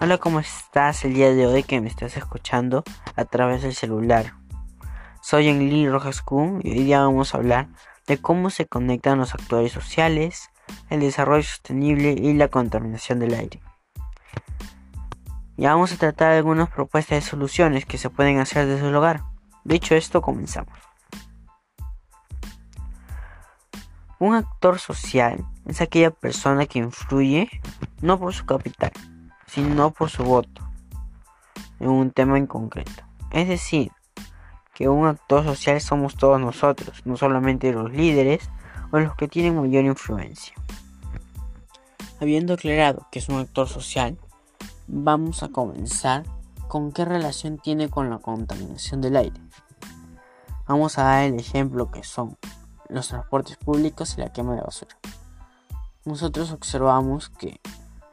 Hola, ¿cómo estás el día de hoy que me estás escuchando a través del celular? Soy Enli Rojas Kuhn y hoy día vamos a hablar de cómo se conectan los actores sociales, el desarrollo sostenible y la contaminación del aire. Y vamos a tratar algunas propuestas de soluciones que se pueden hacer desde el hogar. Dicho esto, comenzamos. Un actor social es aquella persona que influye no por su capital, sino por su voto en un tema en concreto. Es decir, que un actor social somos todos nosotros, no solamente los líderes o los que tienen mayor influencia. Habiendo aclarado que es un actor social, vamos a comenzar con qué relación tiene con la contaminación del aire. Vamos a dar el ejemplo que son los transportes públicos y la quema de basura. Nosotros observamos que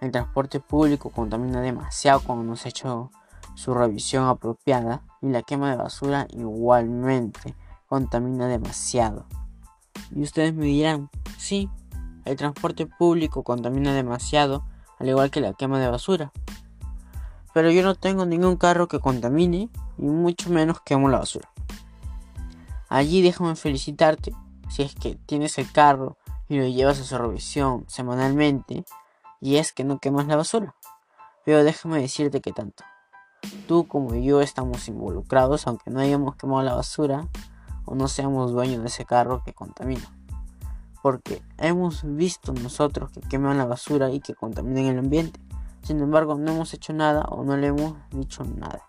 el transporte público contamina demasiado cuando no se ha hecho su revisión apropiada y la quema de basura igualmente contamina demasiado. Y ustedes me dirán, sí, el transporte público contamina demasiado, al igual que la quema de basura. Pero yo no tengo ningún carro que contamine y mucho menos quemo la basura. Allí déjame felicitarte si es que tienes el carro y lo llevas a su revisión semanalmente y es que no quemas la basura. Pero déjame decirte que tanto tú como yo estamos involucrados aunque no hayamos quemado la basura o no seamos dueños de ese carro que contamina. Porque hemos visto nosotros que queman la basura y que contaminan el ambiente. Sin embargo, no hemos hecho nada o no le hemos dicho nada.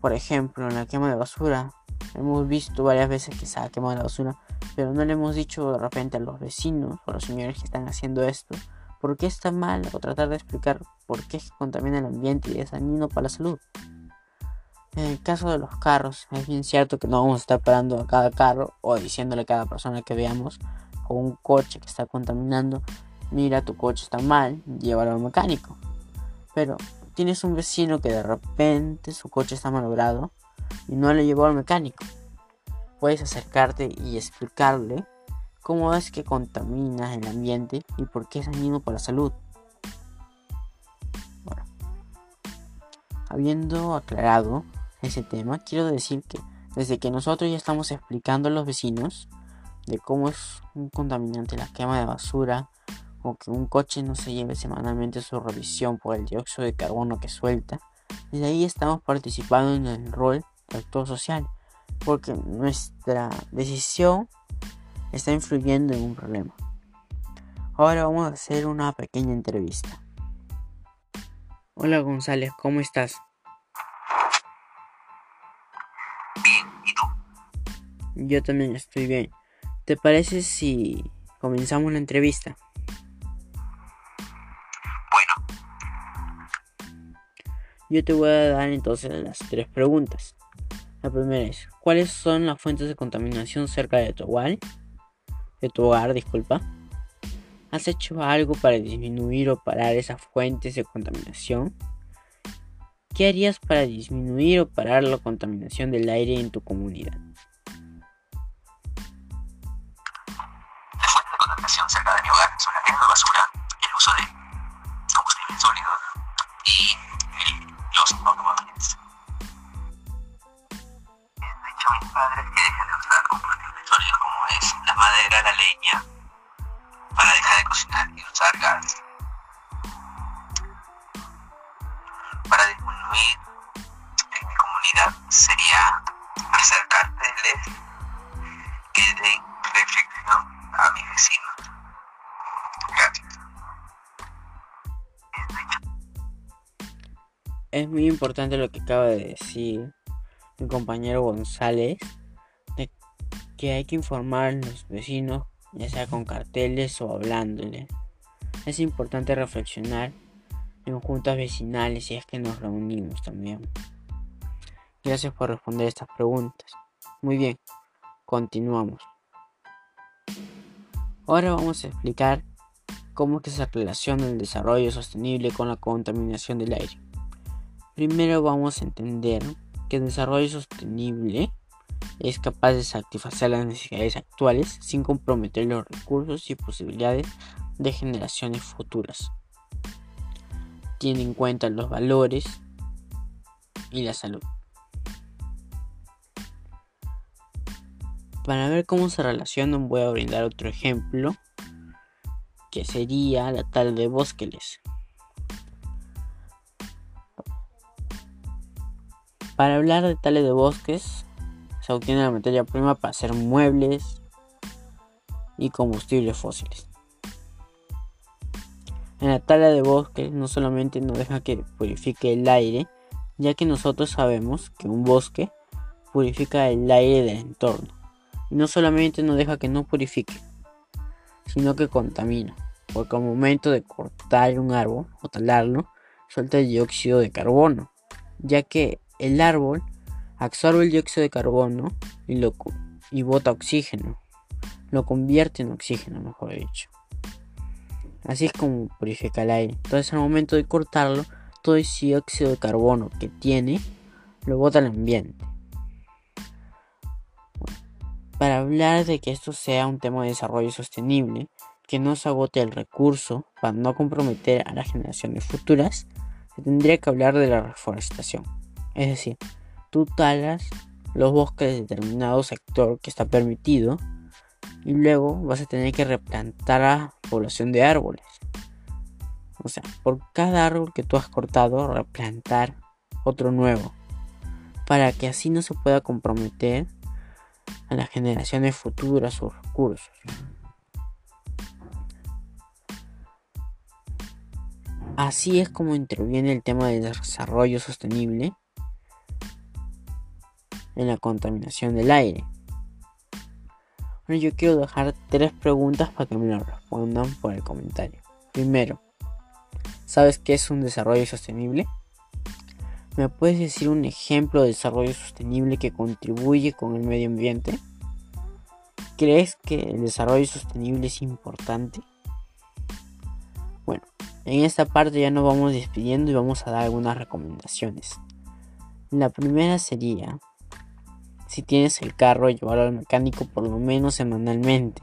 Por ejemplo, en la quema de basura, hemos visto varias veces que se ha quemado la basura pero no le hemos dicho de repente a los vecinos o a los señores que están haciendo esto por qué está mal o tratar de explicar por qué contamina el ambiente y es dañino para la salud. En el caso de los carros, es bien cierto que no vamos a estar parando a cada carro o diciéndole a cada persona que veamos con un coche que está contaminando, mira tu coche está mal, llévalo al mecánico. Pero tienes un vecino que de repente su coche está malogrado y no le llevó al mecánico puedes acercarte y explicarle cómo es que contamina el ambiente y por qué es dañino para la salud. Bueno, habiendo aclarado ese tema, quiero decir que desde que nosotros ya estamos explicando a los vecinos de cómo es un contaminante la quema de basura o que un coche no se lleve semanalmente su revisión por el dióxido de carbono que suelta, desde ahí estamos participando en el rol de actor social porque nuestra decisión está influyendo en un problema. Ahora vamos a hacer una pequeña entrevista. Hola González, ¿cómo estás? Bien, ¿y tú? Yo también estoy bien. ¿Te parece si comenzamos la entrevista? Bueno. Yo te voy a dar entonces las tres preguntas. La primera es, ¿cuáles son las fuentes de contaminación cerca de tu hogar? De tu hogar, disculpa. ¿Has hecho algo para disminuir o parar esas fuentes de contaminación? ¿Qué harías para disminuir o parar la contaminación del aire en tu comunidad? Las fuentes de contaminación cerca de mi hogar son la de basura, el uso de combustibles sólidos y los automóviles padres que dejen de usar combustibles sólidos como es la madera, la leña, para dejar de cocinar y usar gas. Para disminuir en mi comunidad sería acercárteles que den reflexión a mis vecinos. Gracias. Es muy importante lo que acaba de decir mi compañero González de que hay que informar a los vecinos, ya sea con carteles o hablándoles. Es importante reflexionar en juntas vecinales si es que nos reunimos también. Gracias por responder estas preguntas. Muy bien, continuamos. Ahora vamos a explicar cómo que se relaciona el desarrollo sostenible con la contaminación del aire. Primero vamos a entender que el desarrollo sostenible es capaz de satisfacer las necesidades actuales sin comprometer los recursos y posibilidades de generaciones futuras. tiene en cuenta los valores y la salud. Para ver cómo se relacionan voy a brindar otro ejemplo que sería la tala de bosques. Para hablar de tala de bosques se obtiene la materia prima para hacer muebles y combustibles fósiles. En la tala de bosques no solamente no deja que purifique el aire, ya que nosotros sabemos que un bosque purifica el aire del entorno. No solamente no deja que no purifique, sino que contamina, porque al momento de cortar un árbol o talarlo, suelta el dióxido de carbono, ya que el árbol absorbe el dióxido de carbono y, lo, y bota oxígeno, lo convierte en oxígeno, mejor dicho. Así es como purifica el aire. Entonces al momento de cortarlo, todo ese dióxido de carbono que tiene, lo bota al ambiente. Para hablar de que esto sea un tema de desarrollo sostenible, que no se agote el recurso para no comprometer a las generaciones futuras, se tendría que hablar de la reforestación. Es decir, tú talas los bosques de determinado sector que está permitido y luego vas a tener que replantar a población de árboles. O sea, por cada árbol que tú has cortado, replantar otro nuevo. Para que así no se pueda comprometer a las generaciones futuras sus recursos. Así es como interviene el tema del desarrollo sostenible en la contaminación del aire. Bueno, yo quiero dejar tres preguntas para que me lo respondan por el comentario. Primero, ¿sabes qué es un desarrollo sostenible? ¿Me puedes decir un ejemplo de desarrollo sostenible que contribuye con el medio ambiente? ¿Crees que el desarrollo sostenible es importante? Bueno, en esta parte ya nos vamos despidiendo y vamos a dar algunas recomendaciones. La primera sería si tienes el carro, llevarlo al mecánico por lo menos semanalmente.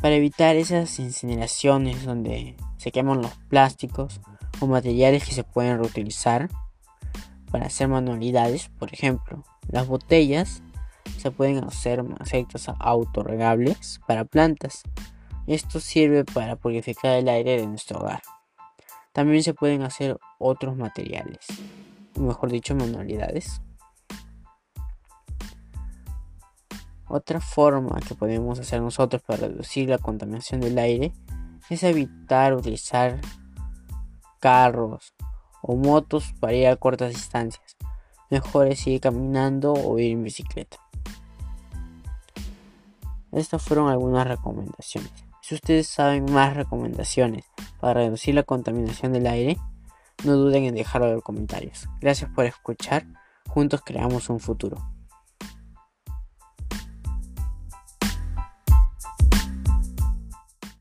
Para evitar esas incineraciones donde se queman los plásticos o materiales que se pueden reutilizar para hacer manualidades, por ejemplo, las botellas se pueden hacer aceites autorregables para plantas. Esto sirve para purificar el aire de nuestro hogar. También se pueden hacer otros materiales, mejor dicho, manualidades. Otra forma que podemos hacer nosotros para reducir la contaminación del aire es evitar utilizar carros o motos para ir a cortas distancias. Mejor es ir caminando o ir en bicicleta. Estas fueron algunas recomendaciones. Si ustedes saben más recomendaciones para reducir la contaminación del aire, no duden en dejarlo en los comentarios. Gracias por escuchar. Juntos creamos un futuro.